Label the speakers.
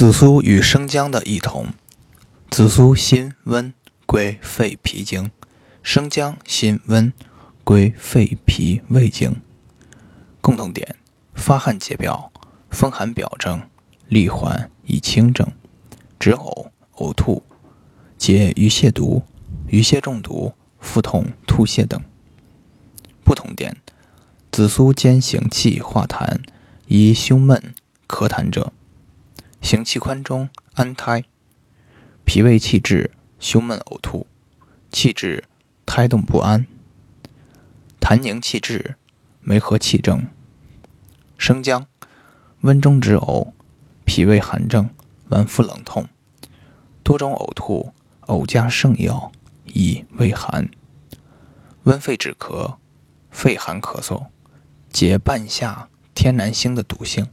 Speaker 1: 紫苏与生姜的异同：紫苏辛温，归肺脾经；生姜辛温，归肺脾胃经。共同点：发汗解表，风寒表症，利缓以清症，止呕、呕吐，解鱼蟹毒、鱼蟹中毒、腹痛、吐泻等。不同点：紫苏兼行气化痰，宜胸闷咳痰者。行气宽中，安胎，脾胃气滞，胸闷呕吐，气滞，胎动不安，痰凝气滞，梅核气症。生姜，温中止呕，脾胃寒症，脘腹冷痛，多种呕吐，呕加圣药，以胃寒，温肺止咳，肺寒咳嗽，解半夏天南星的毒性。